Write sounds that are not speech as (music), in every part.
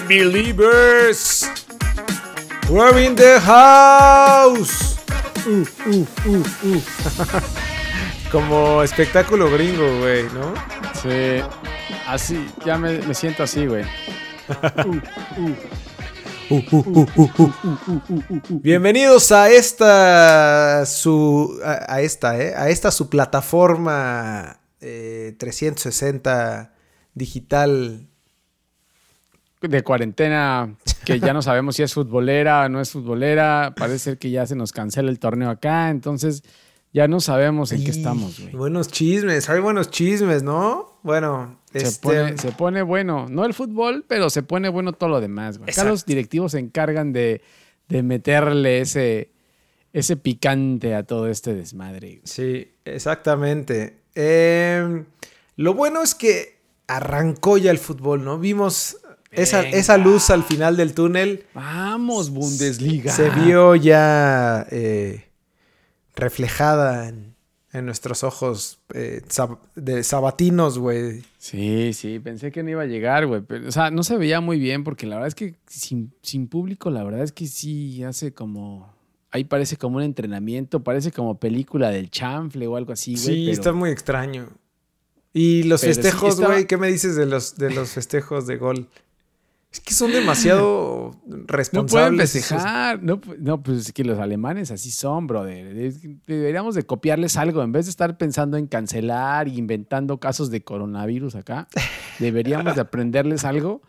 Believers. We're in the house. Uh, uh, uh, uh. (laughs) Como espectáculo gringo, güey, ¿no? Sí. Así, ya me, me siento así, güey. Bienvenidos a esta su a, a esta, eh, a esta su plataforma eh, 360 digital De cuarentena, que ya no (laughs) sabemos si es futbolera o no es futbolera. Parece ser que ya se nos cancela el torneo acá, entonces ya no sabemos en qué estamos, güey. Buenos chismes, hay buenos chismes, ¿no? Bueno, Se, este, pone, se pone bueno, no el fútbol, pero se pone bueno todo lo demás, güey. Acá los directivos se encargan de, de meterle ese, ese picante a todo este desmadre. güey. Sí, exactamente. Eh, lo bueno es que arrancó ya el fútbol, ¿no? Vimos esa, esa luz al final del túnel. Vamos, Bundesliga. Se vio ya eh, reflejada en, en nuestros ojos eh, sab- de sabatinos, güey. Sí, sí, pensé que no iba a llegar, güey. O sea, no se veía muy bien porque la verdad es que sin, sin público, la verdad es que sí hace como. Ahí parece como un entrenamiento, parece como película del chanfle o algo así, güey. Sí, pero- está muy extraño. Y los Pero sí, festejos, estaba- güey, ¿qué me dices de los, de los festejos de gol? Es que son demasiado No pueden responsables. esos- festejar. No, pu- no, pues es que los alemanes así son, brother. Deberíamos de copiarles algo. En vez de estar pensando en cancelar e inventando casos de coronavirus acá, deberíamos de aprenderles algo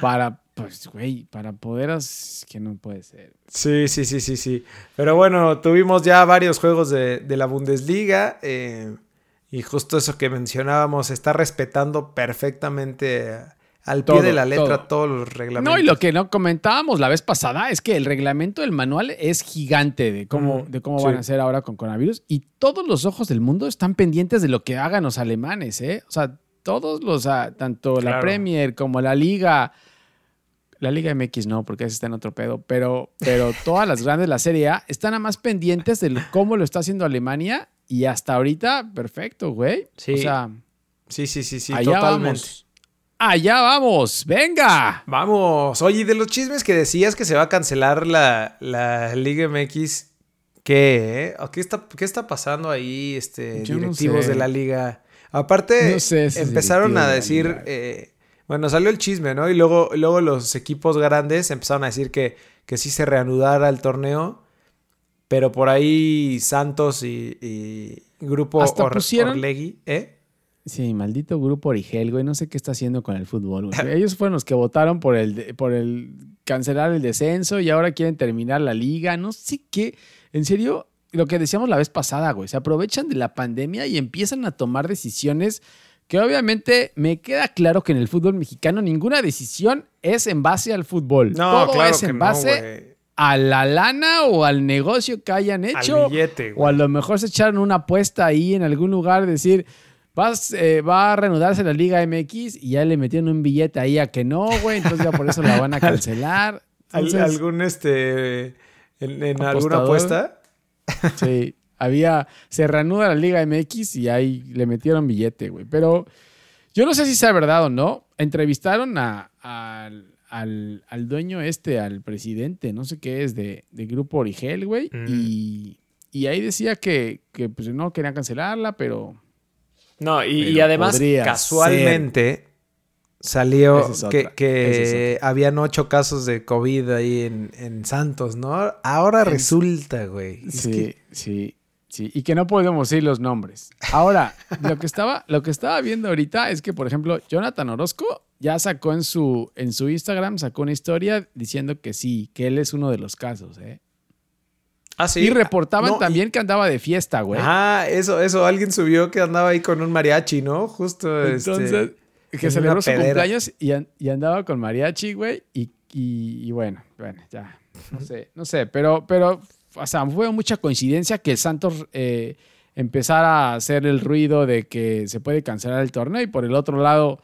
para, pues, güey, para poder... as- Que no puede ser. Sí, sí, sí, sí, sí. Pero bueno, tuvimos ya varios juegos de, de la Bundesliga. eh, y justo eso que mencionábamos, está respetando perfectamente al pie de la letra todo. todos los reglamentos. No, y lo que no comentábamos la vez pasada es que el reglamento del manual es gigante de cómo, de cómo sí. van a hacer ahora con coronavirus. Y todos los ojos del mundo están pendientes de lo que hagan los alemanes, ¿eh? O sea, todos los, tanto la. Premier como la Liga, la Liga MX no, porque ese está en otro pedo, pero, pero (laughs) todas las grandes, la Serie A, están a más pendientes de cómo lo está haciendo Alemania. Y hasta ahorita, perfecto, güey. Sí, o sea, Sí, sí, sí, sí, totalmente. vamos. Allá vamos, venga. Vamos. Oye, de los chismes que decías que se va a cancelar la, la Liga MX, ¿qué? eh? ¿O ¿Qué está, qué está pasando ahí, este, Yo no directivos sé. de la liga? Aparte, No sé esos empezaron a de decir, eh, bueno, salió el chisme, ¿no? Y luego, luego los equipos grandes empezaron a decir que, que sí se reanudara el torneo, pero por ahí Santos y, y Grupo Hasta Or- pusieron- Orlegui, ¿eh? Sí, maldito grupo Origel, güey. No sé qué está haciendo con el fútbol, güey. (laughs) Ellos fueron los que votaron por el, por el cancelar el descenso y ahora quieren terminar la liga. No sé qué. En serio, lo que decíamos la vez pasada, güey. Se aprovechan de la pandemia y empiezan a tomar decisiones que obviamente me queda claro que en el fútbol mexicano ninguna decisión es en base al fútbol. No, Todo claro es en base a la lana o al negocio que hayan hecho. Al billete, O a lo mejor se echaron una apuesta ahí en algún lugar, decir, vas, eh, va a reanudarse la Liga MX y ya le metieron un billete ahí a que no, güey, entonces ya por eso la van a (laughs) cancelar. Entonces, ¿Algún, este, en, en alguna apuesta? sí, había, se reanuda la Liga MX y ahí le metieron billete, güey. Pero yo no sé si sea verdad o no. Entrevistaron a- al, al- al dueño este, al presidente, no sé qué es, de, de Grupo Origel, güey, Mm. y, y ahí decía que, que pues, no querían cancelarla, pero... No, y, además, casualmente salió es que, que es habían ocho casos de COVID ahí en, en Santos, ¿no? Ahora resulta, güey. Sí, que- sí, sí. Y que no podemos decir los nombres. Ahora, lo que estaba, lo que estaba viendo ahorita es que, por ejemplo, Jonathan Orozco ya sacó en su, en su Instagram, sacó una historia diciendo que sí, que él es uno de los casos, ¿eh? Ah, sí. Y reportaban No, y- también que andaba de fiesta, güey. Ah, eso, eso. Alguien subió que andaba ahí con un mariachi, ¿no? Justo, Entonces, este... que celebró su pedera. cumpleaños y, an- y andaba con mariachi, güey. Y, bueno, bueno, ya. No sé, no sé, pero, pero, o sea, fue mucha coincidencia que Santos eh, empezara a hacer el ruido de que se puede cancelar el torneo y por el otro lado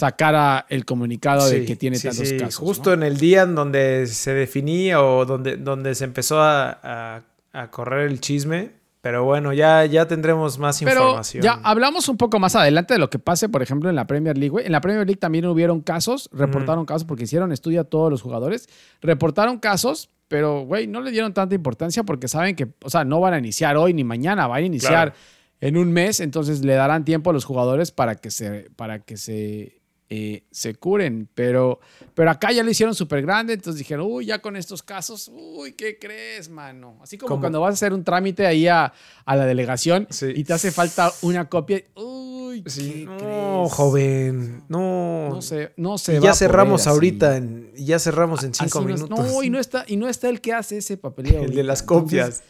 sacara el comunicado de que tiene sí, tantos sí, casos. Justo ¿no? en el día en donde se definía o donde, donde se empezó a, a- a correr el chisme. Pero bueno, ya, ya tendremos más Pero información. ya hablamos un poco más adelante de lo que pase, por ejemplo, en la Premier League. En la Premier League también hubieron casos, reportaron casos porque hicieron estudio a todos los jugadores. Reportaron casos, pero, güey, no le dieron tanta importancia porque saben que, o sea, no van a iniciar hoy ni mañana, van a iniciar Claro. en un mes, entonces le darán tiempo a los jugadores para que se, para que se, eh, se curen. Pero, pero acá ya lo hicieron súper grande, entonces dijeron, uy, ya con estos casos, uy, ¿qué crees, mano? Así como ¿Cómo? cuando vas a hacer un trámite ahí a, a la delegación Sí. y te hace falta una copia. Uy, Sí, ¿qué no, crees? joven. No. No sé, no se Y va ya cerramos ahorita. En, ya cerramos en cinco Así minutos. No, y no está, y no está el que hace ese papeleo. (laughs) El de las Entonces, copias.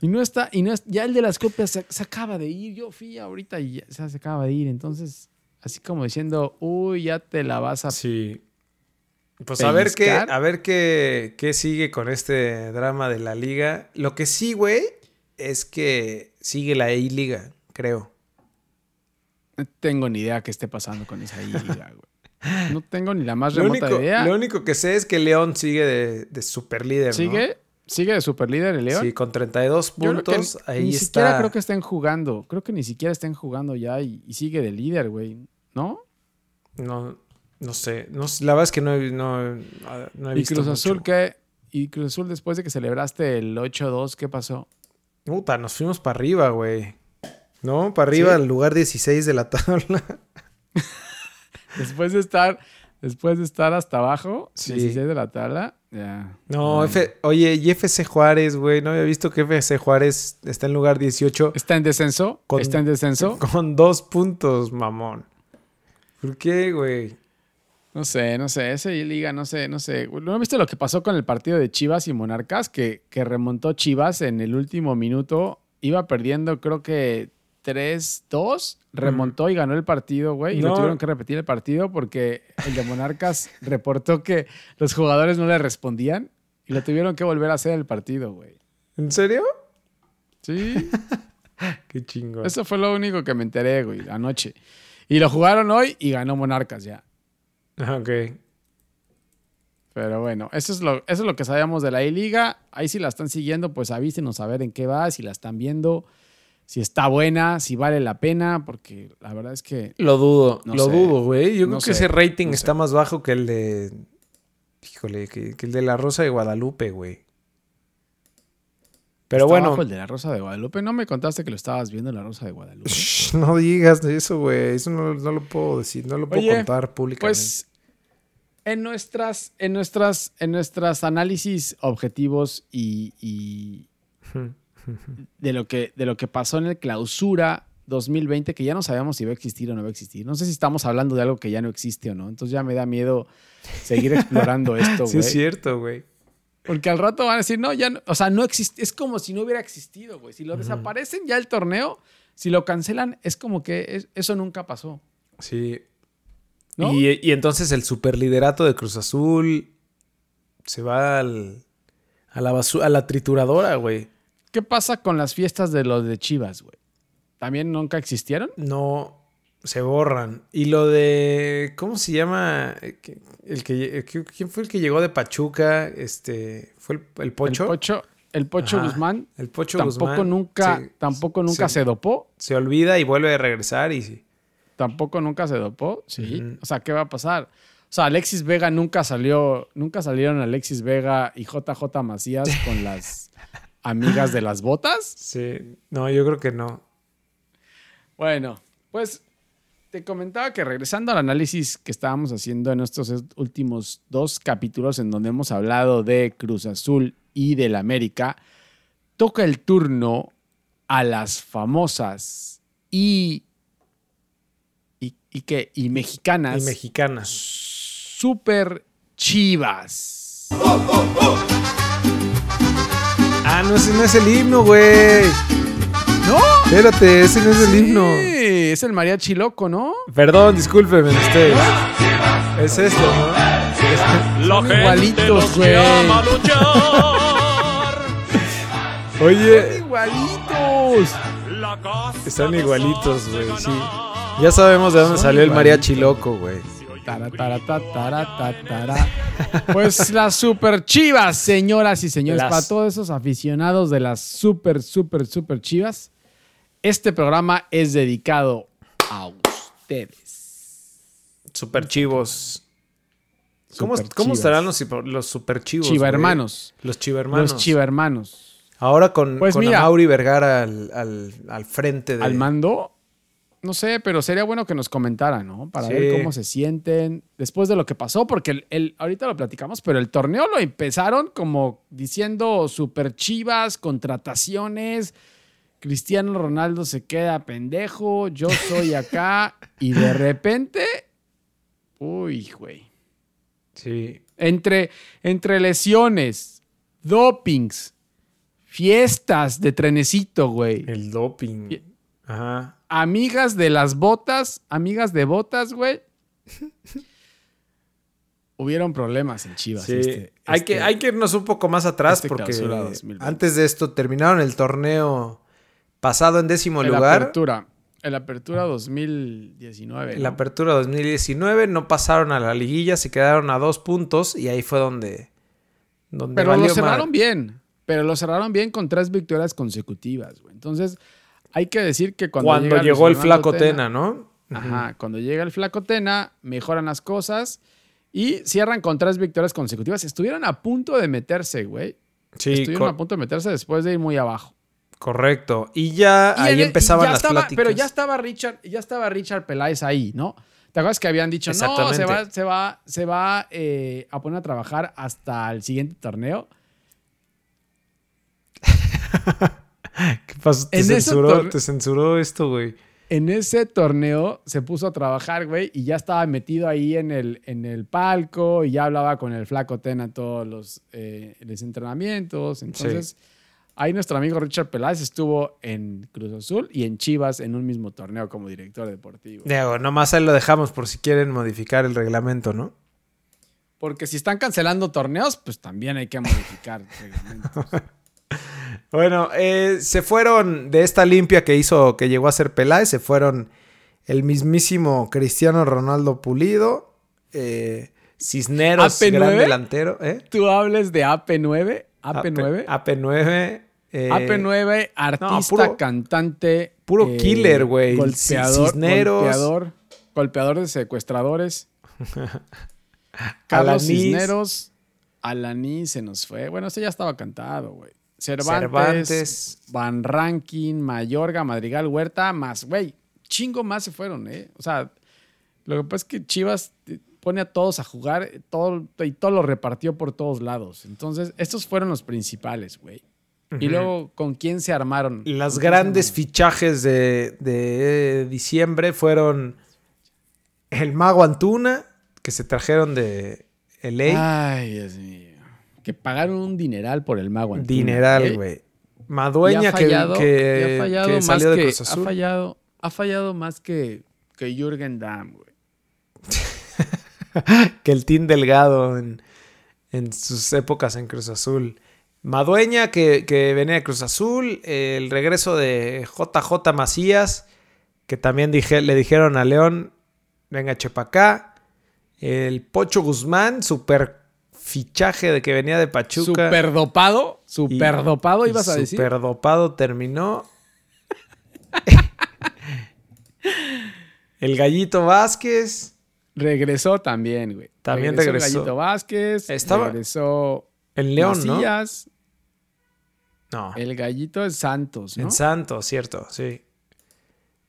y no está, y no es, ya el de las copias se, se acaba de ir. Yo fui ahorita y ya, se acaba de ir. Entonces, así como diciendo, uy, ya te la vas a. Sí. Pues a ver qué, a ver qué, qué sigue con este drama de la liga. Lo que sí, güey, es que sigue la I-Liga, creo. No tengo ni idea qué esté pasando con esa liga, güey. No tengo ni la más Lo remota único, idea. lo único que sé es que León sigue de, de super líder, ¿Sigue? ¿Sigue de superlíder el León? Sí, con 32 Yo creo que puntos. ahí ni está. siquiera creo que estén jugando. Creo que ni siquiera estén jugando ya y, y sigue de líder, güey. ¿No? No, no sé. No, la verdad es que no he, no, no he ¿Y visto. Cruz mucho. Azul qué? ¿Y Cruz Azul después de que celebraste el 8-2, qué pasó? Puta, nos fuimos para arriba, güey. ¿No? Para arriba, ¿Sí? al lugar 16 de la tabla. (laughs) Después de estar, después de estar hasta abajo, Sí. 16 de la tabla, ya. No. F- oye, y FC Juárez, güey. No había visto que FC Juárez está en lugar 18 ¿Está en descenso? Con- ¿Está en descenso? (laughs) con dos puntos, mamón. ¿Por qué, güey? No sé, no sé. Esa liga, no sé, no sé. ¿No viste lo que pasó con el partido de Chivas y Monarcas? Que, que remontó Chivas en el último minuto. Iba perdiendo, creo que 3-2. Remontó y ganó el partido, güey. Y No. lo tuvieron que repetir el partido porque el de Monarcas (laughs) reportó que los jugadores no le respondían. Y lo tuvieron que volver a hacer el partido, güey. ¿En serio? Sí. (laughs) Qué chingo. Eso fue lo único que me enteré, güey, anoche. Y lo jugaron hoy y ganó Monarcas ya. Ok. Pero bueno, eso es lo, eso es lo que sabíamos de la I-Liga. Ahí si la están siguiendo, pues avísenos a ver en qué va, si la están viendo, si está buena, si vale la pena, porque la verdad es que Lo dudo, No lo sé. dudo, güey. Yo No creo que ese rating no sé. está más bajo que el de. Híjole, que, que el de la Rosa de Guadalupe, güey. Pero está bueno, abajo el de la Rosa de Guadalupe. No me contaste que lo estabas viendo en la Rosa de Guadalupe. (laughs) (laughs) no digas eso, güey. Eso no, no lo puedo decir, no lo puedo Oye, contar públicamente. Pues en nuestras, en nuestras, en nuestras análisis objetivos y, y (laughs) de lo que, de lo que pasó en el clausura 2020, que ya no sabíamos si iba a existir o no iba a existir. No sé si estamos hablando de algo que ya no existe o no. Entonces ya me da miedo seguir explorando esto, (laughs) sí, güey. es cierto, güey. Porque al rato van a decir, no, ya no, o sea, no existe, es como si no hubiera existido, güey. Si lo desaparecen ya el torneo, si lo cancelan, es como que es- eso nunca pasó. Sí. ¿No? Y, y entonces el superliderato de Cruz Azul se va al, a, la basu- a la trituradora, güey. ¿Qué pasa con las fiestas de los de Chivas, güey? ¿También nunca existieron? No, se borran. Y lo de, ¿cómo se llama? Eh, El que, el que- ¿Quién fue el que llegó de Pachuca? Este, ¿Fue el, el Pocho? El Pocho, el Pocho Ajá. Guzmán El Pocho tampoco Guzmán. nunca, Se, tampoco nunca se- se dopó. se olvida y vuelve a regresar y... Tampoco nunca se dopó, sí. O sea, ¿qué va a pasar? O sea, Alexis Vega nunca salió, nunca salieron Alexis Vega y JJ Macías (laughs) con las amigas de las botas. Sí, no, yo creo que no. Bueno, pues te comentaba que regresando al análisis que estábamos haciendo en estos últimos dos capítulos en donde hemos hablado de Cruz Azul y del América, toca el turno a las famosas y y, y que y mexicanas Y mexicanas. super chivas. Ah, no, ese no es el himno, güey. ¿No? Espérate, ese no es el himno. Es el mariachi loco, ¿no? Perdón, discúlpenme ustedes. Es esto, ¿no? Gente igualitos, los güey. Oye, Igualitos. La casa están igualitos, güey, sí. Ya sabemos de dónde Son salió el igualitos. mariachi loco, güey. Pues las super chivas, señoras y señores, Las- para todos esos aficionados de las super, super, super chivas, este programa es dedicado a ustedes. Super chivos. ¿Cómo, Super cómo chivas. estarán los, los super chivos? Chiva hermanos. Los chiva hermanos. Los chiva hermanos. Ahora con, Pues con mira. Mauri Vergara al, al, al frente de. Al mando, no sé, pero sería bueno que nos comentaran, ¿no? Para Sí. ver cómo se sienten después de lo que pasó, porque el, el- ahorita lo platicamos, pero el torneo lo empezaron como diciendo super chivas, contrataciones. Cristiano Ronaldo se queda pendejo, yo soy (laughs) acá, y de repente, uy, güey. Sí. Entre, entre lesiones, dopings, fiestas de trenecito, güey. El doping. Ajá. amigas de las botas, amigas de botas, güey. Hubieron problemas en Chivas. Sí. este- hay, este- que, hay que irnos un poco más atrás este porque clausura 2020. antes de esto terminaron el torneo pasado en décimo el lugar. apertura. El apertura 2019. La ¿no? apertura 2019 no pasaron a la liguilla, se quedaron a dos puntos y ahí fue donde. donde Pero lo cerraron bien. Pero lo cerraron bien con tres victorias consecutivas, güey. Entonces, hay que decir que cuando, Cuando, llega llegó el flaco Tena, ¿no? Ajá, cuando llega el flaco Tena, mejoran las cosas y cierran con tres victorias consecutivas. Estuvieron a punto de meterse, güey. Sí, Estuvieron a punto de meterse después de ir muy abajo. correcto. Y ya Y ahí el- empezaban ya las estaba- pláticas. Pero ya estaba Richard, ya estaba Richard Peláez ahí, ¿no? ¿Te acuerdas que habían dicho, no, se va, se va, se va eh, a poner a trabajar hasta el siguiente torneo? (laughs) ¿Qué pasó? Te En censuró, torneo- te censuró esto, güey. En ese torneo se puso a trabajar, güey, y ya estaba metido ahí en el, en el palco y ya hablaba con el flaco Tena en todos los, eh, los entrenamientos. Entonces, ahí nuestro amigo Richard Peláez estuvo en Cruz Azul y en Chivas en un mismo torneo como director deportivo. Digo, nomás ahí lo dejamos por si quieren modificar el reglamento, ¿no? Porque si están cancelando torneos, pues también hay que modificar (laughs) reglamentos. Bueno, eh, se fueron de esta limpia que hizo, que llegó a ser Peláez, se fueron el mismísimo Cristiano Ronaldo Pulido, eh, Cisneros, ¿AP9? gran delantero, ¿eh? Tú hables de AP9, AP9. AP9. eh, AP9, artista, puro- cantante. eh, puro killer, güey. Golpeador, Cisneros. golpeador. Golpeador de secuestradores. (laughs) Carlos. Cisneros. Alaní se nos fue. Bueno, este ya estaba cantado, güey. Cervantes, Cervantes. Van Rankin, Mayorga, Madrigal, Huerta, más, güey. Chingo más se fueron, ¿eh? O sea, lo que pasa es que Chivas pone a todos a jugar todo, y todo lo repartió por todos lados. Entonces, estos fueron los principales, güey. Y luego, ¿con quién se armaron? Las ¿Con quién se grandes armaron? fichajes de, de diciembre fueron el Mago Antuna, que se trajeron de LA. Ay, Dios mío. Que pagaron un dineral por el mago. Antuna, Dineral, ¿eh? güey. Madueña ha que, que, ha salió de Cruz Ha Azul. fallado, ha fallado más que, que Jürgen Damm, güey. (laughs) que el Team Delgado en, en sus épocas en Cruz Azul. Madueña, que, que venía de Cruz Azul. El regreso de JJ Macías, que también dije, le dijeron a León, venga, chepa acá. El Pocho Guzmán, super fichaje de que venía de Pachuca. Super dopado. Super dopado, ibas a decir. Super dopado terminó. (laughs) el Gallito Vázquez. Regresó también, güey. También regresó. regresó. Gallito Vázquez. Estaba- Regresó En León, ¿no? Macías. No. El gallito es Santos, ¿no? En Santos, cierto, sí.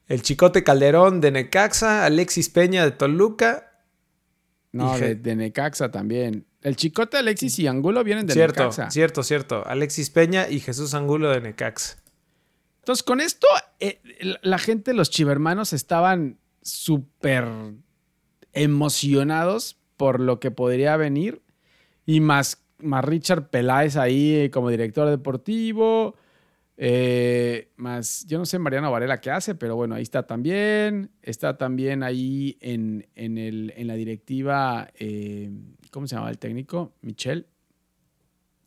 El Chicote Calderón de Necaxa, Alexis Peña de Toluca. no, de Necaxa también. El Chicote, Alexis y Angulo vienen de cierto, Necaxa. cierto, cierto. Alexis Peña y Jesús Angulo de Necaxa. Entonces, con esto, eh, la- gente, los chivermanos, estaban súper emocionados por lo que podría venir. Y más, más Richard Peláez ahí como director deportivo. eh, más, yo no sé Mariano Varela qué hace, pero bueno, ahí está también. Está también ahí en, en, el, en la directiva, eh, ¿cómo se llamaba el técnico? Michel.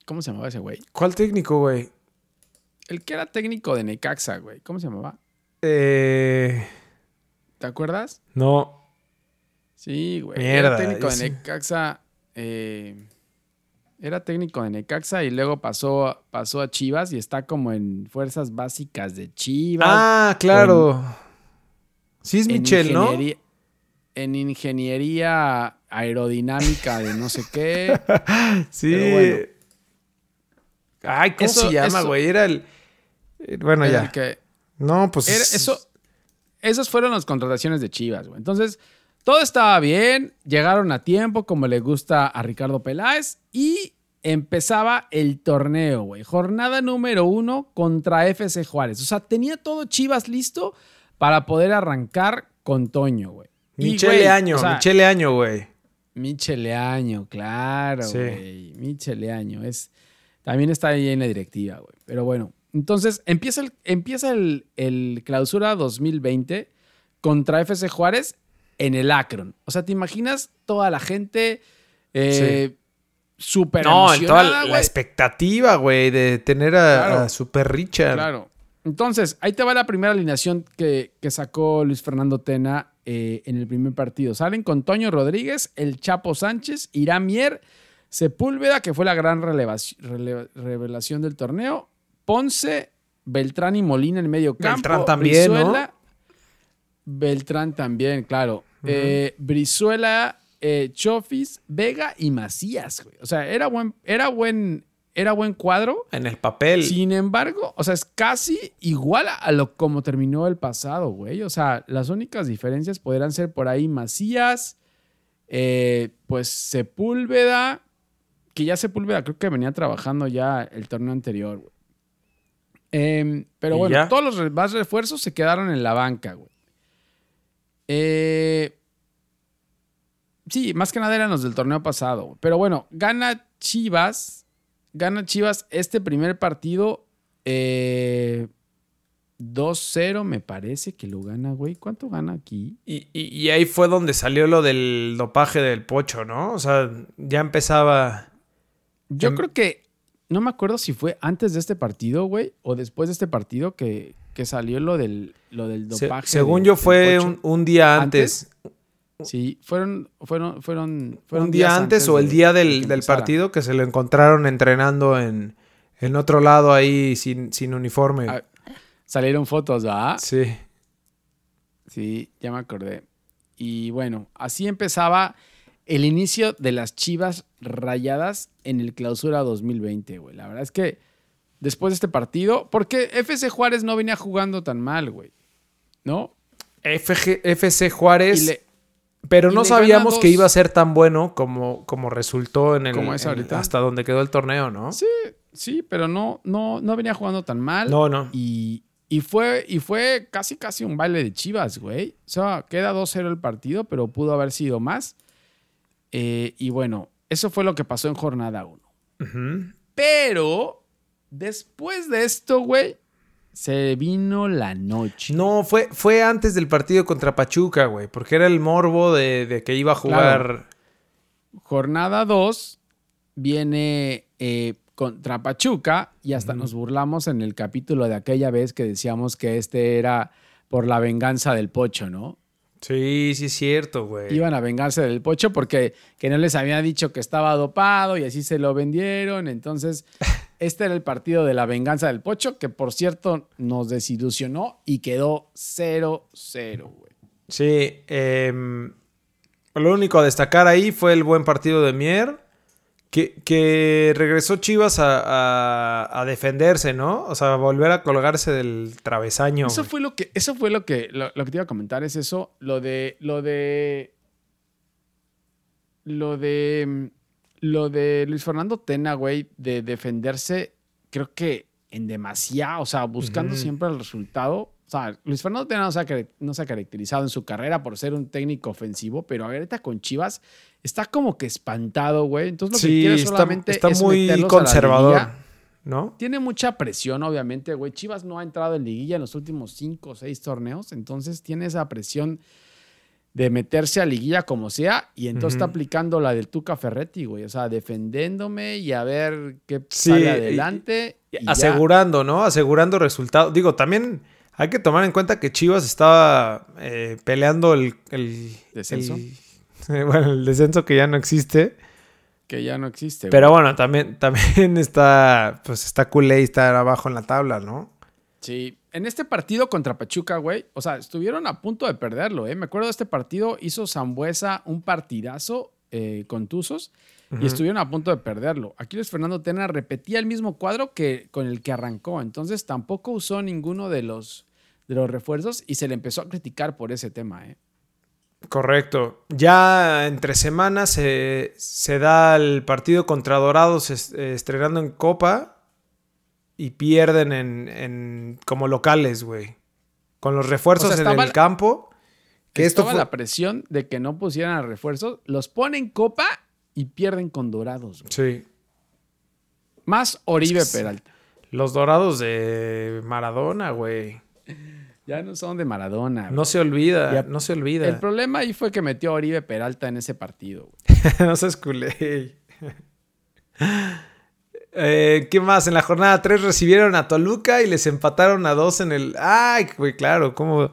¿Cómo se llamaba ese güey? ¿Cuál técnico, güey? El que era técnico de Necaxa, güey. ¿Cómo se llamaba? Eh, ¿Te acuerdas? no. Sí, güey. Mierda, Era técnico de. Necaxa. eh, era técnico de Necaxa y luego pasó, pasó a Chivas y está como en fuerzas básicas de Chivas. Ah, claro. Sí es Michel, ¿no? En ingeniería aerodinámica de no sé qué. (laughs) Sí. Bueno. Ay, ¿cómo Eso- se llama, güey? Era el... eh, Bueno, Era ya. el que- No, pues... Era- eso, esas fueron las contrataciones de Chivas, güey. Entonces, todo estaba bien, llegaron a tiempo, como le gusta a Ricardo Peláez, y empezaba el torneo, güey. Jornada número uno contra FC Juárez. O sea, tenía todo Chivas listo para poder arrancar con Toño, güey. Michele Año, o sea, Michele Año, güey. Michele Año, claro, Sí. güey. Michele Año. Es, también está ahí en la directiva, güey. Pero bueno, entonces empieza el, empieza el, el clausura 2020 contra FC Juárez en el Akron. O sea, ¿te imaginas toda la gente eh, súper No, en toda la, expectativa, güey, de tener a, Claro. a Super Richard. Claro. Entonces, ahí te va la primera alineación que, que sacó Luis Fernando Tena eh, en el primer partido. Salen con Toño Rodríguez, el Chapo Sánchez, Irán Mier, Sepúlveda, que fue la gran revelación del torneo, Ponce, Beltrán y Molina en medio campo. Beltrán también, ¿no? Beltrán también, claro. Eh, Brizuela, eh, Chofis, Vega y Macías, güey. O sea, era buen, era buen, era buen cuadro. En el papel. Sin embargo, o sea, es casi igual a lo como terminó el pasado, güey. O sea, las únicas diferencias podrían ser por ahí Macías, eh, pues Sepúlveda, que ya Sepúlveda creo que venía trabajando ya el torneo anterior, güey. Em, pero ¿Y bueno, ya? todos los más refuerzos se quedaron en la banca, güey. Eh, sí, más que nada eran los del torneo pasado. Pero bueno, gana Chivas. Gana Chivas este primer partido. eh, 2-0, me parece que lo gana, güey. ¿Cuánto gana aquí? Y, y- y ahí fue donde salió lo del dopaje del pocho, ¿no? O sea, ya empezaba. Yo creo que. No me acuerdo si fue antes de este partido, güey, o después de este partido que, que salió lo del, lo del se- dopaje. según yo fue un, un día antes. Sí, fueron, fueron, fueron, fueron un día antes, o el día de del, del partido que se lo encontraron entrenando en, en otro lado ahí sin, sin uniforme. Ah, Salieron fotos, ¿verdad? Sí. Sí, ya me acordé. Y bueno, así empezaba el inicio de las Chivas rayadas en el clausura 2020, güey. La verdad es que después de este partido, porque FC Juárez no venía jugando tan mal, güey. ¿No? FG FC Juárez. Pero y no sabíamos que iba a ser tan bueno como, como resultó en el. Como es en- ahorita. hasta donde quedó el torneo, ¿no? Sí, sí, pero no, no, no venía jugando tan mal. No, no. Y, y fue, y fue casi, casi un baile de Chivas, güey. O sea, queda 2-0 el partido, pero pudo haber sido más. Eh, y bueno, eso fue lo que pasó en jornada 1. Ujú. Pero después de esto, güey, se vino la noche. No, fue, fue antes del partido contra Pachuca, güey. Porque era el morbo de, de que iba a jugar. Claro. Jornada 2 viene eh, contra Pachuca y hasta nos burlamos en el capítulo de aquella vez que decíamos que este era por la venganza del pocho, ¿no? Sí, sí, es cierto, güey. Iban a vengarse del pocho porque que no les había dicho que estaba dopado y así se lo vendieron. Entonces, (laughs) este era el partido de la venganza del pocho, que por cierto nos desilusionó y quedó 0-0, güey. Sí, em, lo único a destacar ahí fue el buen partido de Mier, que, que regresó Chivas a, a- a defenderse, ¿no? O sea, volver a colgarse del travesaño. Eso güey. fue lo que, eso fue lo que, lo, lo que te iba a comentar, es eso, lo de, lo de, lo de, mm, lo de Luis Fernando Tena, güey, de defenderse, creo que en demasiado, o sea, buscando siempre el resultado. O sea, Luis Fernando Tena no se, ha, care- no se ha caracterizado en su carrera por ser un técnico ofensivo, pero ahorita con Chivas está como que espantado, güey. Entonces lo que Sí, quiere está, solamente está es muy meterlos a la conservador. ¿no? Tiene mucha presión, obviamente, güey. Chivas no ha entrado en liguilla en los últimos cinco o seis torneos, entonces tiene esa presión de meterse a liguilla como sea, y entonces está aplicando la del Tuca Ferretti, güey. O sea, defendiéndome y a ver qué Sí, sale y- adelante. y ya. Asegurando, ¿no? Asegurando resultados. Digo, también hay que tomar en cuenta que Chivas estaba eh, peleando el, el- Descenso. el- (laughs) Bueno, el descenso que ya no existe. Que ya no existe. Pero bueno, también, también (laughs) está, pues está culé y estar abajo en la tabla, ¿no? Sí. En este partido contra Pachuca, güey, o sea, estuvieron a punto de perderlo, ¿eh? Me acuerdo de este partido, hizo Zambuesa un partidazo eh, con Tuzos y estuvieron a punto de perderlo. Aquí Luis Fernando Tena repetía el mismo cuadro que con el que arrancó, entonces tampoco usó ninguno de los, de los refuerzos y se le empezó a criticar por ese tema, ¿eh? Correcto. Ya entre semanas se, se da el partido contra Dorados eh, estrenando en Copa y pierden en, en- como locales, güey. Con los refuerzos O sea, en el la- campo. Que esto fue- la presión de que no pusieran a refuerzos, los ponen copa y pierden con Dorados. güey. Sí. Más Oribe Es que- Peralta. Los Dorados de Maradona, güey. Ya no son de Maradona. güey. No se olvida, Ya- no se olvida. El problema ahí fue que metió a Oribe Peralta en ese partido. güey. (laughs) no seas culé. Eh, ¿Qué más? En la jornada 3 recibieron a Toluca y les empataron a 2 en el... Ay, güey, claro, cómo...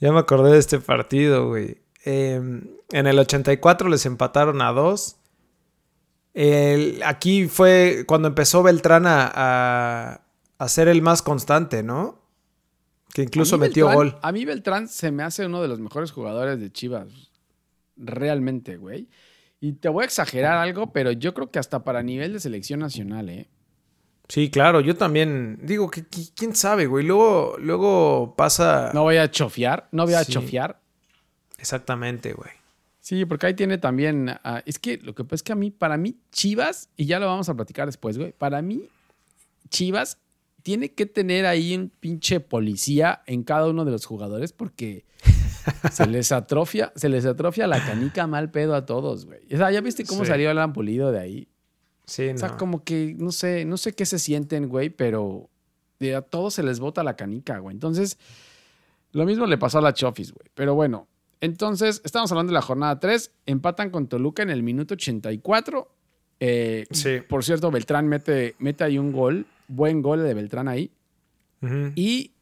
Ya me acordé de este partido, güey. Eh, en el 84 les empataron a 2. El- aquí fue cuando empezó Beltrán a, a, a ser el más constante, ¿no? Que incluso metió Beltrán- gol. A mí Beltrán se me hace uno de los mejores jugadores de Chivas. Realmente, güey. Y te voy a exagerar algo, pero yo creo que hasta para nivel de selección nacional, ¿eh? Sí, claro, yo también. Digo, que, que- quién sabe, güey. Luego, luego pasa... No voy a chofiar, no voy a Sí. chofiar. Exactamente, güey. Sí, porque ahí tiene también. ah, es que lo que pasa es que a mí, para mí, Chivas, y ya lo vamos a platicar después, güey. Para mí, Chivas tiene que tener ahí un pinche policía en cada uno de los jugadores porque se les atrofia, se les atrofia la canica mal pedo a todos, güey. O sea, ¿ya viste cómo Sí. salió Alan Pulido de ahí? Sí, O sea, no. como que, no sé, no sé qué se sienten, güey, pero a todos se les bota la canica, güey. Entonces, lo mismo le pasó a la Chofis, güey. Pero bueno, entonces, estamos hablando de la jornada 3. Empatan con Toluca en el minuto 84. Eh, Sí. Por cierto, Beltrán mete, mete ahí un gol. Buen gol de Beltrán ahí. Y,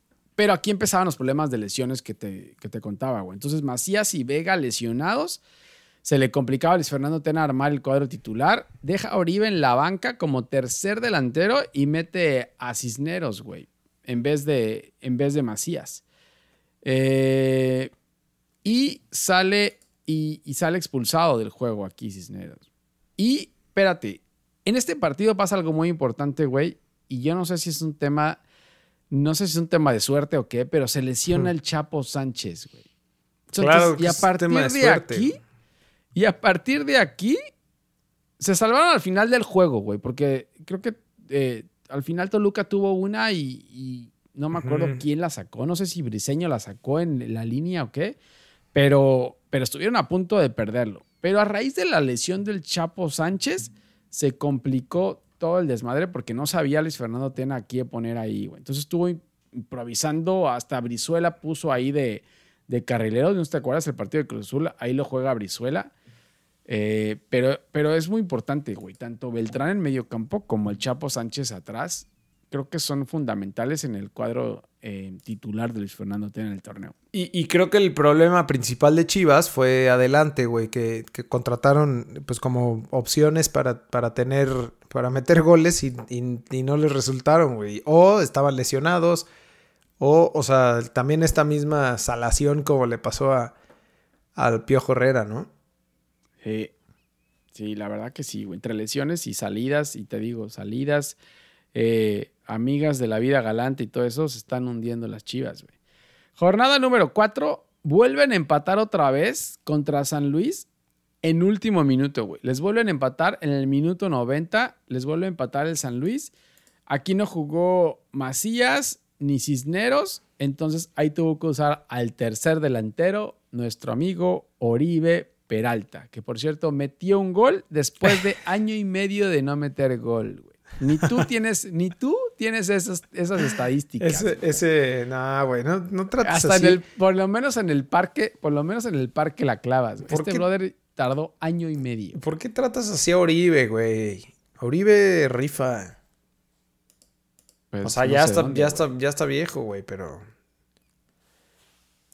pero aquí empezaban los problemas de lesiones que te, que te contaba, güey. Entonces, Macías y Vega lesionados. Se le complicaba a Luis Fernando Tena armar el cuadro titular. Deja a Oribe en la banca como tercer delantero y mete a Cisneros, güey. En vez de, en vez de Macías. Eh, y sale, y, y sale expulsado del juego aquí Cisneros. Y, espérate, en este partido pasa algo muy importante, güey. Y yo no sé si es un tema, no sé si es un tema de suerte o qué, pero se lesiona el Chapo Sánchez, güey. Entonces, Claro que y a es partir tema de, suerte. aquí, y a partir de aquí, se salvaron al final del juego, güey, porque creo que eh, al final Toluca tuvo una y, y no me acuerdo quién la sacó, no sé si Briseño la sacó en la línea o qué, pero, pero estuvieron a punto de perderlo. Pero a raíz de la lesión del Chapo Sánchez, se complicó todo el desmadre porque no sabía Luis Fernando Tena a poner ahí, güey. Entonces estuvo improvisando, hasta Brizuela puso ahí de, de carrilero, ¿no te acuerdas? El partido de Cruz Azul, ahí lo juega Brizuela. Eh, pero, pero es muy importante, güey. Tanto Beltrán en medio campo como el Chapo Sánchez atrás, creo que son fundamentales en el cuadro eh, titular de Luis Fernando Tena en el torneo. Y, y creo que el problema principal de Chivas fue adelante, güey, que, que contrataron pues como opciones para, para tener, para meter goles y, y- y no les resultaron, güey. O estaban lesionados, o, o sea, también esta misma salación como le pasó a, al Piojo Herrera, ¿no? Sí, sí, la verdad que sí, güey. Entre lesiones y salidas, y te digo, salidas, eh, amigas de la vida galante y todo eso, se están hundiendo las chivas, güey. Jornada número 4, vuelven a empatar otra vez contra San Luis en último minuto, güey. Les vuelven a empatar en el minuto 90, les vuelve a empatar el San Luis. Aquí no jugó Macías ni Cisneros, entonces ahí tuvo que usar al tercer delantero, nuestro amigo Oribe Peralta, que por cierto metió un gol después de (laughs) año y medio de no meter gol, güey. Ni tú tienes, ni tú tienes esas, esas estadísticas. Ese, güey. ese, no, güey, no, no trates Hasta así. en el, por lo menos en el parque, por lo menos en el parque la clavas. güey. ¿Por Este qué? brother tardó año y medio. ¿Por qué tratas así a Oribe, güey? Oribe rifa. Pues, O sea, no ya, está, dónde, ya, está, ya está viejo, güey, pero.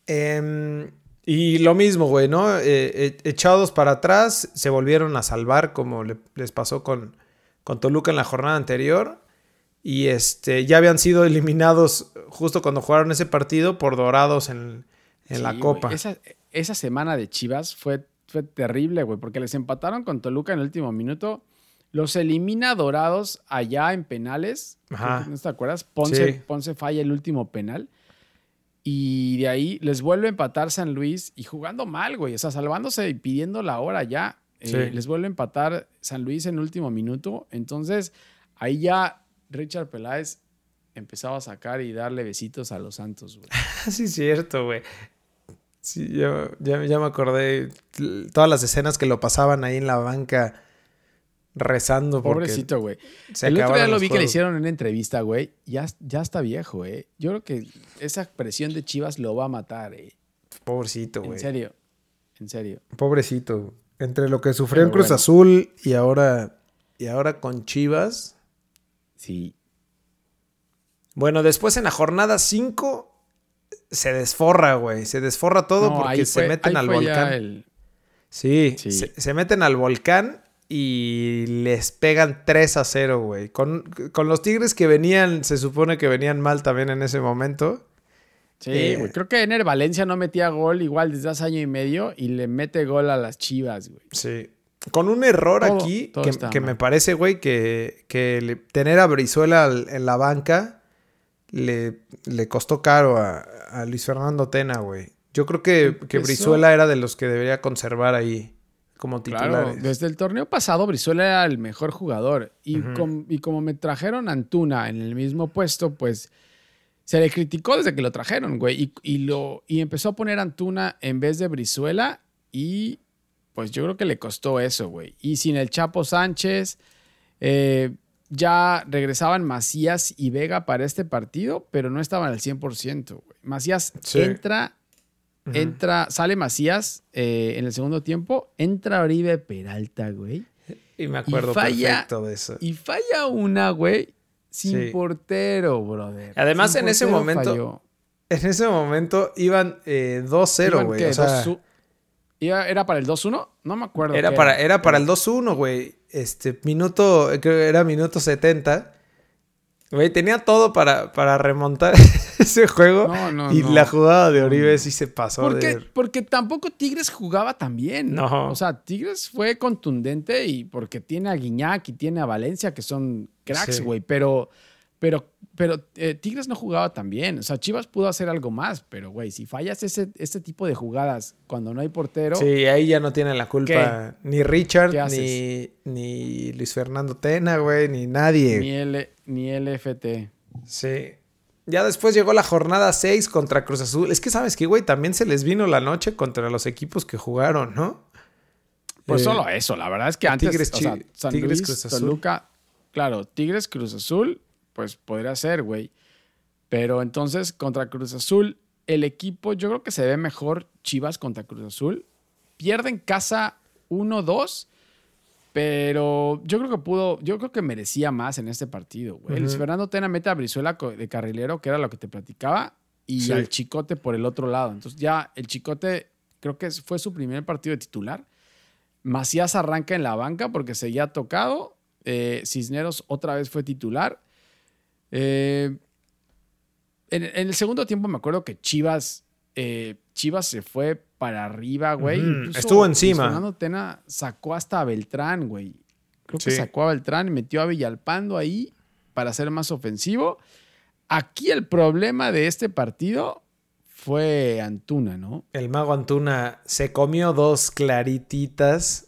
Em, Y lo mismo, güey, ¿no? Eh, eh, echados para atrás, se volvieron a salvar como le- les pasó con, con Toluca en la jornada anterior. Y este, ya habían sido eliminados justo cuando jugaron ese partido por Dorados en, en Sí, la. Copa. Esa, esa semana de Chivas fue, fue terrible, güey, porque les empataron con Toluca en el último minuto. Los elimina Dorados allá en penales. Ajá. ¿No te acuerdas? Ponce, Sí. Ponce falla el último penal. Y de ahí les vuelve a empatar San Luis y jugando mal, güey. O sea, salvándose y pidiendo la hora ya. Eh. Les vuelve a empatar San Luis en el último minuto. Entonces, ahí ya Richard Peláez empezaba a sacar y darle besitos a los Santos, güey. (laughs) sí, es cierto, güey. Sí, ya, ya, ya me acordé. Todas las escenas que lo pasaban ahí en la banca rezando. Pobrecito, güey. El otro día lo vi que le hicieron en una entrevista, güey. Ya, ya está viejo, eh. Yo creo que esa presión de Chivas lo va a matar, eh. Pobrecito, güey. En serio. En serio. Pobrecito. Entre lo que sufrió en Cruz bueno. Azul y ahora, y ahora con Chivas. Sí. Bueno, después en la jornada 5 se desforra, güey. Se desforra todo No, porque se fue- meten al volcán. el- Sí, Sí. Se, se meten al volcán y les pegan 3 a 0, güey. Con, con los Tigres que venían, se supone que venían mal también en ese momento. Sí, Eh. güey. Creo que Ener Valencia no metía gol igual desde hace año y medio y le mete gol a las Chivas, güey. Sí. Con un error Todo- aquí todo que, me parece, güey, que, que le- tener a Brizuela en la banca le, le costó caro a, a Luis Fernando Tena, güey. Yo creo que, que Brizuela era de los que debería conservar ahí como Claro, titulares. desde el torneo pasado Brizuela era el mejor jugador y, com- y como me trajeron a Antuna en el mismo puesto, pues se le criticó desde que lo trajeron, güey, y, y lo, y empezó a poner Antuna en vez de Brizuela y pues yo creo que le costó eso, güey. Y sin el Chapo Sánchez, eh, ya regresaban Macías y Vega para este partido, pero no estaban al 100%, güey. Macías Sí. entra. Entra, sale Macías eh, en el segundo tiempo, entra Oribe Peralta, güey. Y me acuerdo falla- perfecto de eso. Y falla una, güey, sin Sí. portero, brother. Además, Sin en ese momento, falló. En ese momento iban eh, 2-0, ¿Iban güey. O sea, 2-1? ¿Iba- ¿Era para el 2-1? No me acuerdo. era para, era para el 2-1, güey. Este, minuto, creo que era minuto 70. Güey, tenía todo para, para remontar (laughs) ese juego. No, no, y no. la jugada de Oribe sí se pasó. Porque, de- porque tampoco Tigres jugaba tan bien. No. O sea, Tigres fue contundente y porque tiene a Guiñac y tiene a Valencia, que son cracks, Sí. güey. Pero, pero, pero eh, Tigres no jugaba tan bien. O sea, Chivas pudo hacer algo más, pero, güey, si fallas ese, este tipo de jugadas cuando no hay portero, Sí, ahí ya no tienen la culpa ni Richard, ¿Qué ni, ni Luis Fernando Tena, güey, ni nadie. ni, L, ni LFT. Sí. Ya después llegó la jornada 6 contra Cruz Azul. Es que, ¿sabes qué, güey? También se les vino la noche contra los equipos que jugaron, ¿no? Pues Eh, solo eso, la verdad es que antes, Tigres, o sea, San Tigres, Luis, Cruz Azul. Toluca, claro, Tigres, Cruz Azul, pues podría ser, güey. Pero entonces, contra Cruz Azul, el equipo, yo creo que se ve mejor Chivas contra Cruz Azul. Pierde en casa 1-2, pero yo creo que pudo, yo creo que merecía más en este partido, güey. Luis. Fernando Tena mete a Brizuela de carrilero, que era lo que te platicaba, y Sí. al Chicote por el otro lado. Entonces ya el Chicote creo que fue su primer partido de titular. Macías arranca en la banca porque seguía tocado. Eh, Cisneros otra vez fue titular. Eh, en, en el segundo tiempo me acuerdo que Chivas, eh, Chivas se fue para arriba, güey. Incluso estuvo encima. Fernando Tena sacó hasta a Beltrán, güey. Creo que Sí. sacó a Beltrán y metió a Villalpando ahí para ser más ofensivo. Aquí el problema de este partido fue Antuna, ¿no? El mago Antuna se comió dos clarititas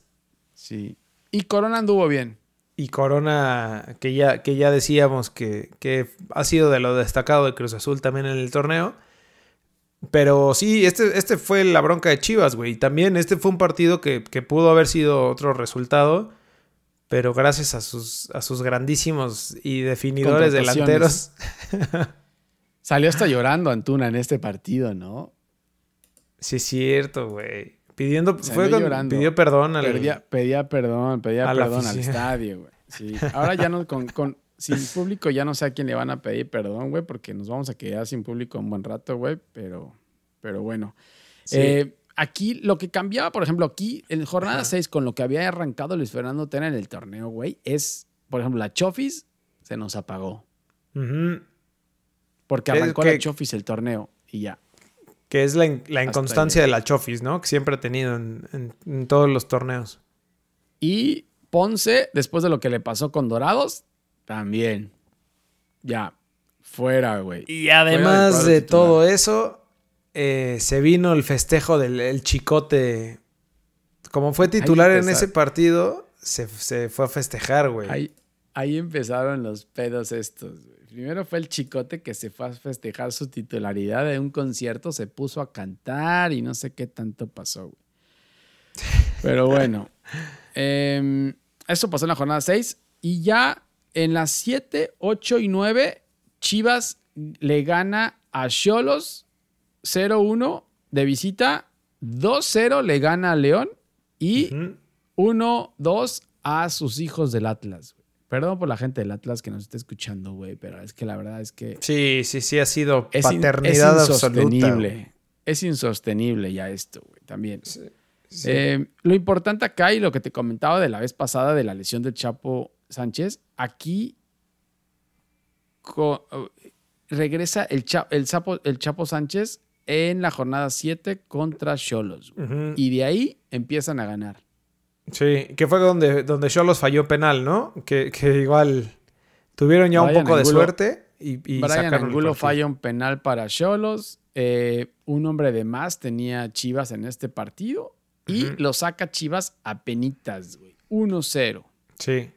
Sí. Y Corona anduvo bien. Y Corona, que ya, que ya decíamos que, que ha sido de lo destacado de Cruz Azul también en el torneo. Pero sí, este, este fue la bronca de Chivas, güey. Y también este fue un partido que, que pudo haber sido otro resultado. Pero gracias a sus, a sus grandísimos y definidores delanteros. Salió hasta llorando Antuna en este partido, ¿no? Sí, es cierto, güey. Pidiendo, fue con- llorando. pidió perdón al, Pedía, pedía perdón, pedía perdón al estadio, güey. Sí. Ahora ya no, con, con- sin público ya no sé a quién le van a pedir perdón, güey, porque nos vamos a quedar sin público un buen rato, güey, pero, pero bueno. Sí. Eh, aquí lo que cambiaba, por ejemplo, aquí en jornada 6, con lo que había arrancado Luis Fernando Tena en el torneo, güey, es, por ejemplo, la Chofis se nos apagó. Ujú. Porque Es arrancó que- la Chofis el torneo y ya. Que es la, in- la inconstancia de la Chofis, ¿no? Que siempre ha tenido en, en- en todos los torneos. Y Ponce, después de lo que le pasó con Dorados, también. Ya, fuera, güey. Y además de titular. todo eso, eh, se vino el festejo del el chicote. Como fue titular en ese partido, se, se fue a festejar, güey. Ahí, ahí empezaron los pedos estos. güey. Primero fue el chicote que se fue a festejar su titularidad de un concierto, se puso a cantar y no sé qué tanto pasó. güey. Pero bueno, (laughs) em, eso pasó en la jornada 6 y ya en las 7, 8 y 9, Chivas le gana a Cholos 0-1 de visita, 2-0 le gana a León y Ujú. 1-2 a sus hijos del Atlas. Perdón por la gente del Atlas que nos está escuchando, güey, pero es que la verdad es que Sí, sí, sí, ha sido es, in- paternidad es insostenible. Es insostenible ya esto, güey, también. Sí. Eh, lo importante acá y lo que te comentaba de la vez pasada de la lesión del Chapo Sánchez, aquí regresa el, Cha- el, Chapo, el Chapo Sánchez en la jornada 7 contra Cholos. Y de ahí empiezan a ganar. Sí, que fue donde, donde Cholos falló penal, ¿no? Que, que igual tuvieron ya un poco de suerte y, y Brian sacaron Angulo falla un penal para Cholos. eh, un hombre de más tenía Chivas en este partido. Y lo saca Chivas a penitas, güey. 1-0. Sí.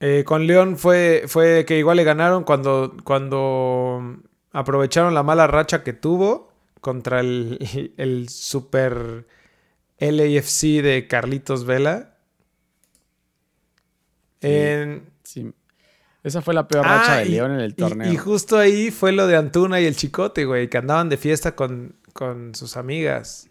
Eh, con León fue, fue que igual le ganaron cuando, cuando aprovecharon la mala racha que tuvo contra el, (laughs) el super LAFC de Carlitos Vela. Sí. En- Sí. Esa fue la peor racha Ah, de y- León en el y- torneo. Y, justo ahí fue lo de Antuna y el Chicote, güey, que andaban de fiesta con, con sus amigas.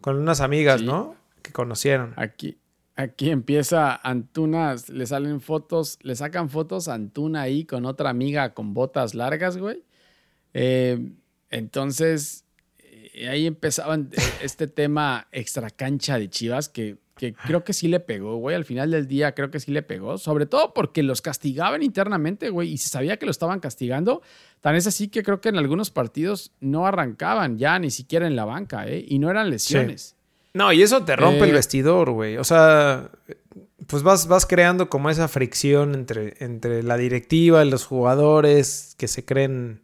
Con unas amigas, Sí. ¿no? Que conocieron. Aquí, aquí empieza Antuna, le salen fotos, le sacan fotos a Antuna ahí con otra amiga con botas largas, güey. Eh, entonces, eh, ahí empezaban eh, este tema extra cancha de Chivas que, que creo que sí le pegó, güey. Al final del día creo que sí le pegó, sobre todo porque los castigaban internamente, güey, y se sabía que lo estaban castigando. Tan es así que creo que en algunos partidos no arrancaban ya ni siquiera en la banca, ¿eh? Y no eran lesiones. No, y eso te rompe el Eh, vestidor, güey. O sea, pues vas, vas creando como esa fricción entre, entre la directiva y los jugadores que se creen.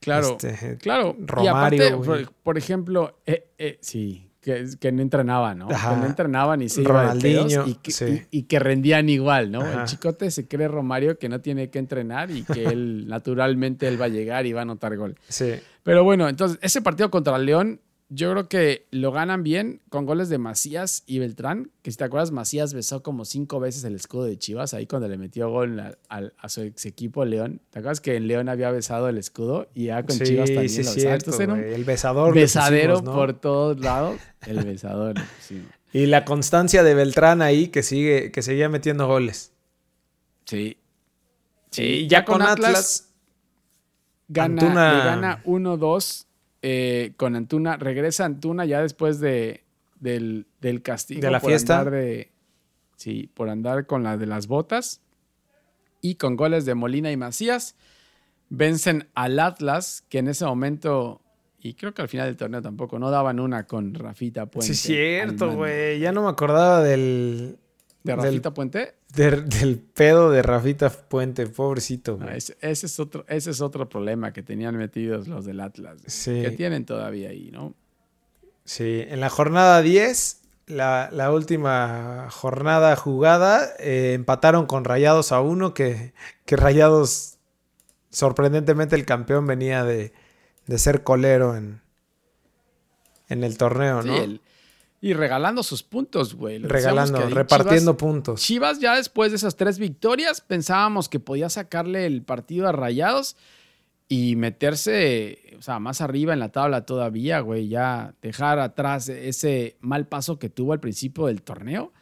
Claro, este, claro. y Romario, aparte, güey. por, por ejemplo, eh, eh, sí, que, que no entrenaban, ¿no? Ajá. Que no entrenaban y se iba de y, que, sí. y- y que rendían igual, ¿no? Ajá. El chicote se cree Romario que no tiene que entrenar y que él, (laughs) naturalmente, él va a llegar y va a anotar gol. Sí. Pero bueno, entonces, ese partido contra León, yo creo que lo ganan bien con goles de Macías y Beltrán, que si te acuerdas, Macías besó como cinco veces el escudo de Chivas ahí cuando le metió gol a, su ex equipo León. ¿Te acuerdas que en León había besado el escudo y ya con sí, Chivas también sí, lo cierto, Entonces un. El besador. besadero pusimos, ¿no? por todos lados. El besador, sí. (laughs) Y la constancia de Beltrán ahí que sigue, que seguía metiendo goles. Sí. y ya con Atlas, gana, Antuna- le gana 1-2 eh, con Antuna. Regresa Antuna ya después de, del, del castigo. ¿De la por fiesta? andar de- sí, por andar con la de las botas. Y con goles de Molina y Macías. Vencen al Atlas, que en ese momento, y creo que al final del torneo tampoco, no daban una con Rafita Puente. sí, cierto, güey. Ya no me acordaba del, ¿De del- Rafita Puente? del, del pedo de Rafita Puente. Pobrecito, No, güey. ese, ese es otro, ese es otro problema que tenían metidos los del Atlas. Sí. Que tienen todavía ahí, ¿no? Sí, en la jornada 10, la, la última jornada jugada, eh, empataron con Rayados a uno, que, que Rayados, sorprendentemente el campeón venía de, de ser colero en, en el torneo, Sí, ¿no? el- y regalando sus puntos, güey. Regalando, repartiendo Chivas, puntos. Chivas ya después de esas tres victorias pensábamos que podía sacarle el partido a Rayados y meterse, o sea, más arriba en la tabla todavía, güey. Ya dejar atrás ese mal paso que tuvo al principio del torneo.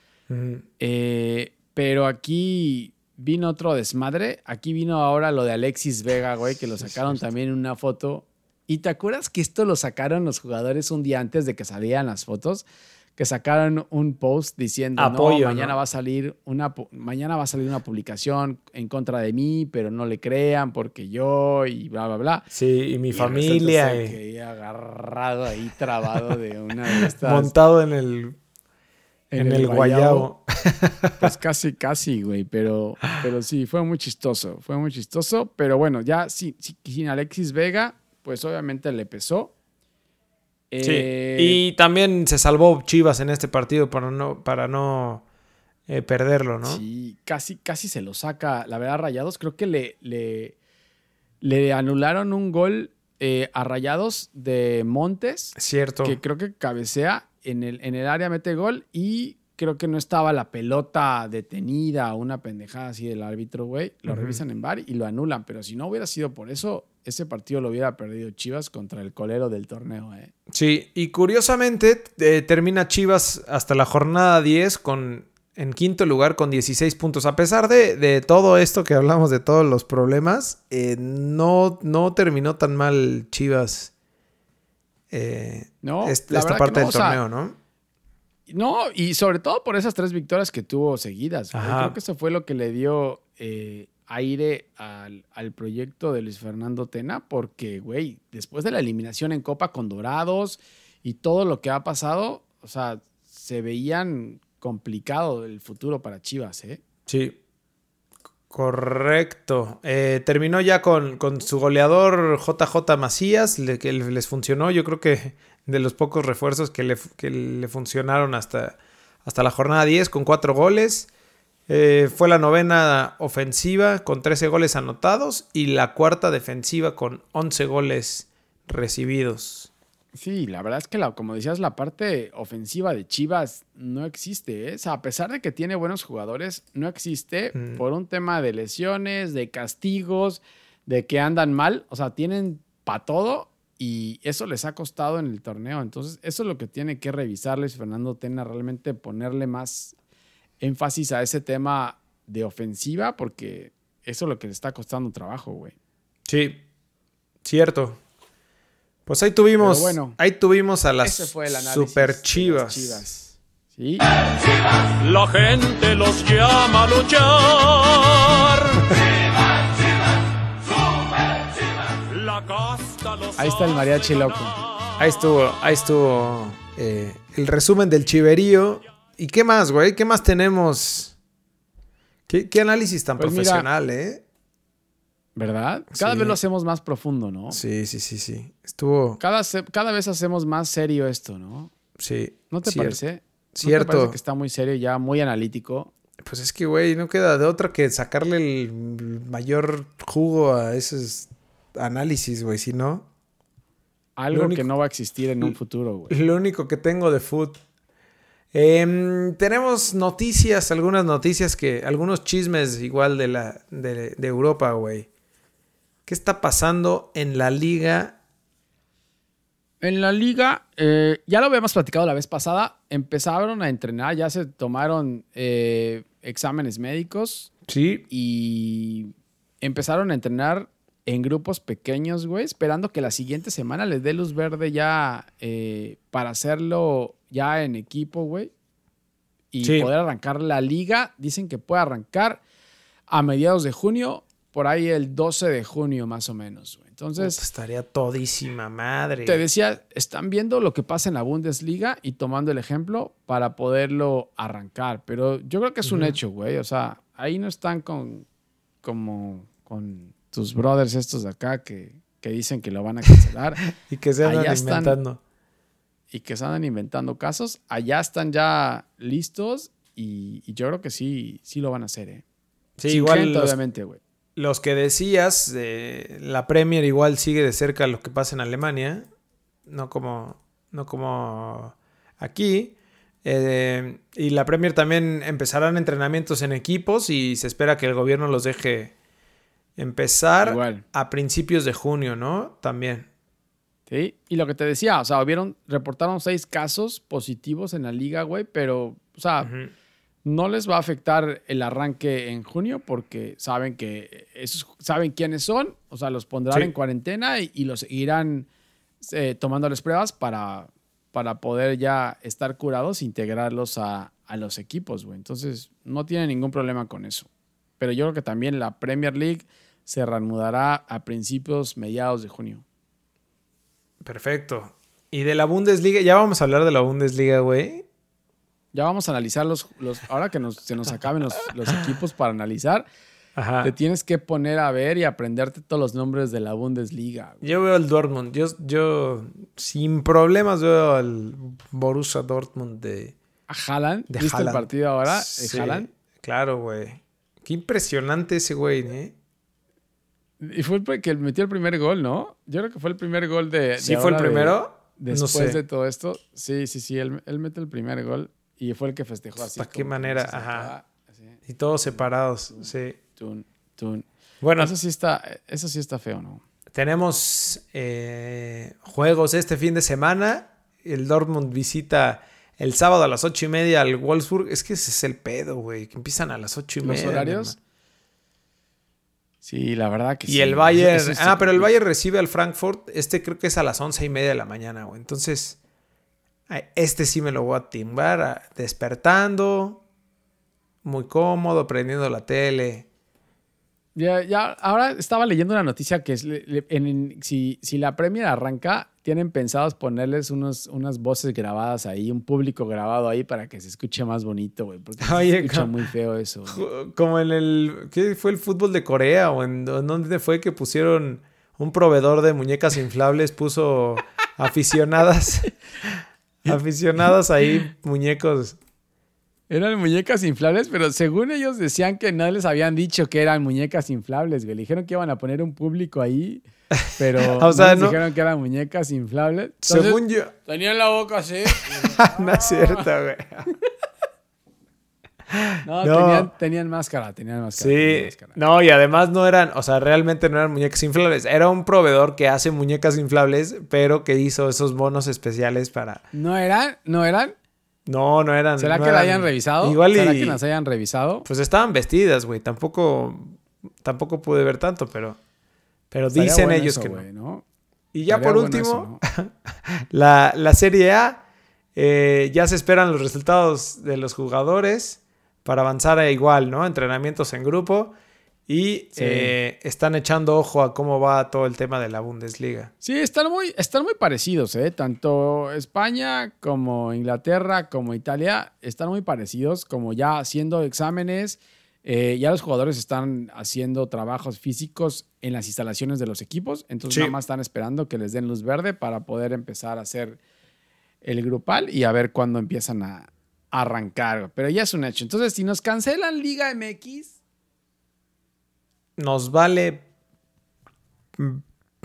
Eh, pero aquí vino otro desmadre. Aquí vino ahora lo de Alexis Vega, güey, que lo sacaron también en una foto Y te acuerdas que esto lo sacaron los jugadores un día antes de que salieran las fotos, que sacaron un post diciendo, Apoyo, no, mañana ¿no? va a salir una mañana va a salir una publicación en contra de mí, pero no le crean porque yo y bla bla bla. Sí, y mi Y familia. resulta eh, ser que ahí agarrado ahí trabado de una de (laughs) estas montado en el, en el, guayabo. (laughs) Pues casi, casi, güey, pero, pero sí, fue muy chistoso, fue muy chistoso, pero bueno, ya sí, sin Alexis Vega, pues obviamente le pesó. Sí. Eh, Y también se salvó Chivas en este partido para no, para no eh, perderlo, ¿no? Sí, casi, casi se lo saca. La verdad, Rayados, creo que le, le, le anularon un gol eh, a Rayados de Montes, Cierto. que creo que cabecea en el, en el área, mete gol y creo que no estaba la pelota detenida o una pendejada así del árbitro, güey. Lo revisan en bar y lo anulan, pero si no hubiera sido por eso, ese partido lo hubiera perdido Chivas contra el colero del torneo, eh. Sí, y curiosamente eh, termina Chivas hasta la jornada 10 con, en quinto lugar con 16 puntos. A pesar de, de todo esto que hablamos, de todos los problemas, eh, no, no terminó tan mal Chivas eh, No, est- esta parte no, del o sea, torneo, ¿no? No, y sobre todo por esas tres victorias que tuvo seguidas. Creo que eso fue lo que le dio eh, aire al, al proyecto de Luis Fernando Tena, porque, güey, después de la eliminación en Copa con Dorados y todo lo que ha pasado, o sea, se veían complicado el futuro para Chivas, ¿eh? Sí. Correcto. Eh, terminó ya con, con su goleador JJ Macías, que les funcionó. Yo creo que de los pocos refuerzos que le, que le funcionaron hasta, hasta la jornada 10 con cuatro goles. Eh, fue la novena ofensiva con 13 goles anotados y la cuarta defensiva con 11 goles recibidos. Sí, la verdad es que, la, como decías, la parte ofensiva de Chivas no existe. ¿eh? O sea, a pesar de que tiene buenos jugadores, no existe Mm. por un tema de lesiones, de castigos, de que andan mal. O sea, tienen para todo y eso les ha costado en el torneo. Entonces, eso es lo que tiene que revisarles Fernando Tena, realmente ponerle más énfasis a ese tema de ofensiva, porque eso es lo que le está costando trabajo, güey. Sí, cierto. Pues ahí tuvimos, bueno, ahí tuvimos a las super las chivas. Chivas. Sí. La gente los llama a luchar. La casta los Ahí está el mariachi loco. Ahí estuvo, ahí estuvo eh, el resumen del chiverío. ¿Y qué más, güey? ¿Qué más tenemos? ¿Qué, qué análisis tan Pues mira, profesional, eh? ¿Verdad? Cada Sí. vez lo hacemos más profundo, ¿no? Sí, sí, sí, sí. Estuvo, Cada, vez hacemos más serio esto, ¿no? sí. ¿No te parece? ¿No te Cierto. parece que está muy serio ya muy analítico? Pues es que, güey, no queda de otra que sacarle el mayor jugo a esos análisis, güey. Si no, Algo único- que no va a existir en un futuro, güey. lo único que tengo de food. Em, tenemos noticias, algunas noticias que, algunos chismes igual de la de, de Europa, güey. ¿Qué está pasando en la liga? En la liga, eh, ya lo habíamos platicado la vez pasada, empezaron a entrenar, ya se tomaron eh, exámenes médicos Sí. y empezaron a entrenar en grupos pequeños, güey, esperando que la siguiente semana les dé luz verde ya eh, para hacerlo ya en equipo, güey. Y Sí. poder arrancar la liga. Dicen que puede arrancar a mediados de junio, por ahí el 12 de junio más o menos, güey. Entonces, estaría todísima madre. te decía, están viendo lo que pasa en la Bundesliga y tomando el ejemplo para poderlo arrancar. Pero yo creo que es un hecho, güey. O sea, ahí no están con como con tus brothers estos de acá que, que dicen que lo van a cancelar (laughs) y que se andan allá están- inventando. Y que se andan inventando casos. Allá están ya listos y, y yo creo que sí, sí lo van a hacer, ¿eh? Sí, Sin igual gente, los, obviamente, güey. los que decías, eh, la Premier igual sigue de cerca lo que pasa en Alemania, no como, no como aquí. Eh, y la Premier también empezarán entrenamientos en equipos y se espera que el gobierno los deje empezar Igual. a principios de junio, ¿no? También. Sí, y lo que te decía, o sea, hubieron, reportaron seis casos positivos en la liga, güey, pero, o sea, no les va a afectar el arranque en junio porque saben que esos saben quiénes son, o sea, los pondrán Sí. en cuarentena y, y los seguirán eh, tomándoles pruebas para, para poder ya estar curados e integrarlos a, a los equipos, güey. Entonces, no tiene ningún problema con eso. Pero yo creo que también la Premier League se reanudará a principios, mediados de junio. Perfecto. Y de la Bundesliga, ya vamos a hablar de la Bundesliga, güey. Ya vamos a analizar los, los ahora que nos, se nos acaben los, los equipos para analizar, Ajá. te tienes que poner a ver y aprenderte todos los nombres de la Bundesliga. güey. Yo veo al Dortmund. Yo, yo sin problemas veo al Borussia Dortmund de, A Haaland, de ¿viste Haaland. el partido ahora Sí, Haaland? Claro, güey. Qué impresionante ese güey, ¿eh? Y fue el que metió el primer gol, ¿no? Yo creo que fue el primer gol de. de ¿Sí fue el de- primero? después no sé. de todo esto. Sí, sí, sí. Él, él mete el primer gol y fue el que festejó así. ¿Hasta qué manera? Ajá. así, Y todos separados, sí. tun, tun. Bueno, Eso sí está, eso sí está feo, ¿no? tenemos eh, juegos este fin de semana. El Dortmund visita el sábado a las ocho y media al Wolfsburg. Es que ese es el pedo, güey. Que empiezan a las ocho y Los media. horarios. mi Sí, la verdad que Y sí. el Bayern. Eso ah, pero el. Bayern recibe al Frankfurt. Este creo que es a las once y media de la mañana, güey. Entonces, este sí me lo voy a timbar despertando. Muy cómodo, prendiendo la tele. Ya, ya, ahora estaba leyendo una noticia que es, en- en- si, si la Premier arranca, tienen pensados ponerles unos, unas voces grabadas ahí, un público grabado ahí para que se escuche más bonito, güey. Porque se Oye, escucha co- muy feo eso. Como en el. ¿Qué fue el fútbol de Corea? ¿O en, en dónde fue que pusieron un proveedor de muñecas inflables? Puso aficionadas. (laughs) aficionadas ahí, muñecos. Eran muñecas inflables, pero según ellos decían que no les habían dicho que eran muñecas inflables, güey. Le dijeron que iban a poner un público ahí, pero (laughs) O sea, no les no- dijeron que eran muñecas inflables. Entonces, Según yo. Tenían la boca así. (laughs) no es cierto, güey. (laughs) No, No. Tenían, tenían máscara, tenían máscara. tenían Sí, máscara. no, y además no eran, o sea, realmente no eran muñecas inflables. Era un proveedor que hace muñecas inflables, pero que hizo esos monos especiales para. ¿No eran? ¿No eran? No, no eran. ¿Será no que la eran- hayan revisado? Igual ¿Será y. que las hayan revisado? Pues estaban vestidas, güey. Tampoco. Tampoco pude ver tanto, pero. Pero Estaría dicen bueno ellos eso, que no. Y ya Estaría por bueno último, eso, ¿no? (laughs) la, la Serie A. eh, ya se esperan los resultados de los jugadores para avanzar a igual, ¿no? Entrenamientos en grupo. Y Sí. eh, están echando ojo a cómo va todo el tema de la Bundesliga. Sí, están muy, están muy parecidos, ¿eh? Tanto España como Inglaterra como Italia están muy parecidos, como ya haciendo exámenes. eh, ya los jugadores están haciendo trabajos físicos en las instalaciones de los equipos, entonces Sí. nada más están esperando que les den luz verde para poder empezar a hacer el grupal y a ver cuándo empiezan a arrancar. Pero ya es un hecho. Entonces, si nos cancelan Liga MX, Nos vale.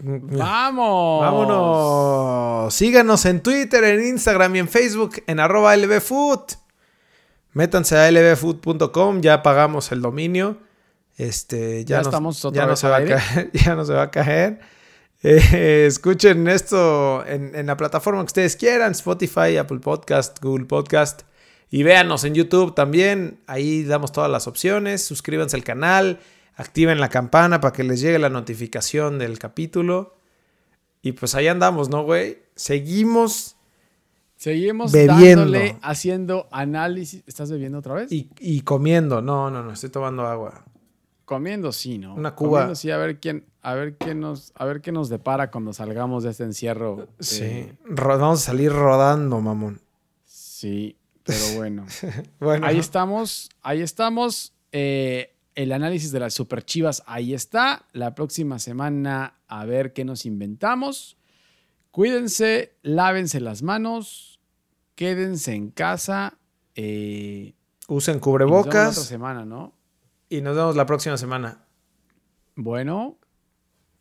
¡vamos! Vámonos. Síganos en Twitter, en Instagram y en Facebook en arroba lbfood. Métanse a lbfood.com, ya pagamos el dominio. Este, ya, Ya no- estamos otra ya no vez se al va a aire. caer, (laughs) ya no se va a caer. Eh, escuchen esto en, en la plataforma que ustedes quieran, Spotify, Apple Podcast, Google Podcast. Y véanos en YouTube también. Ahí damos todas las opciones. Suscríbanse al canal. Activen la campana para que les llegue la notificación del capítulo. Y pues ahí andamos, ¿no, güey? Seguimos Seguimos Bebiendo. dándole, haciendo análisis. ¿Estás bebiendo otra vez? y, y comiendo. No, no, no, estoy tomando agua. Comiendo sí, ¿no? Una cuba. Comiendo sí, a ver quién, a ver qué nos, a ver qué nos depara cuando salgamos de este encierro. Sí. Eh, vamos a salir rodando, mamón. sí, pero bueno. (laughs) Bueno, ahí estamos, ahí estamos. Eh, el análisis de las super chivas, ahí está. La próxima semana, a ver qué nos inventamos. Cuídense, lávense las manos, quédense en casa. Eh, usen y nos vemos la otra cubrebocas semana, ¿no? y nos vemos la próxima semana. Bueno,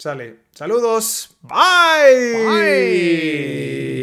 Sale. Saludos. Bye. Bye.